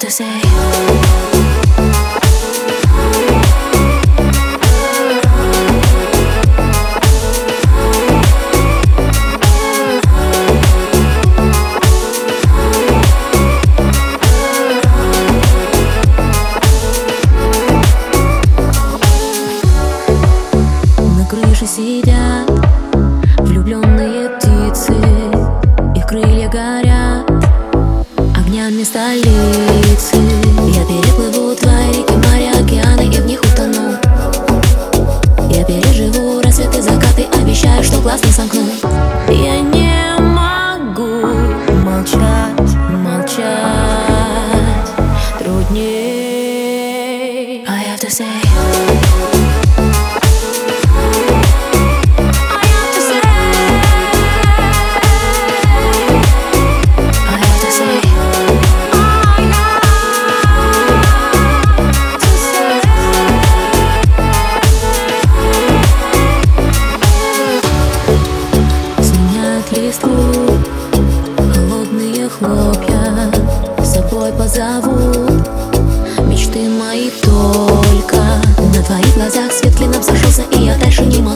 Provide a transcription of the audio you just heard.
to say На глаз не сомкну Я не могу молчать, молчать. Трудней. I have to say позовут мечты мои только На твоих глазах. Свет клином сошелся И я дальше не могу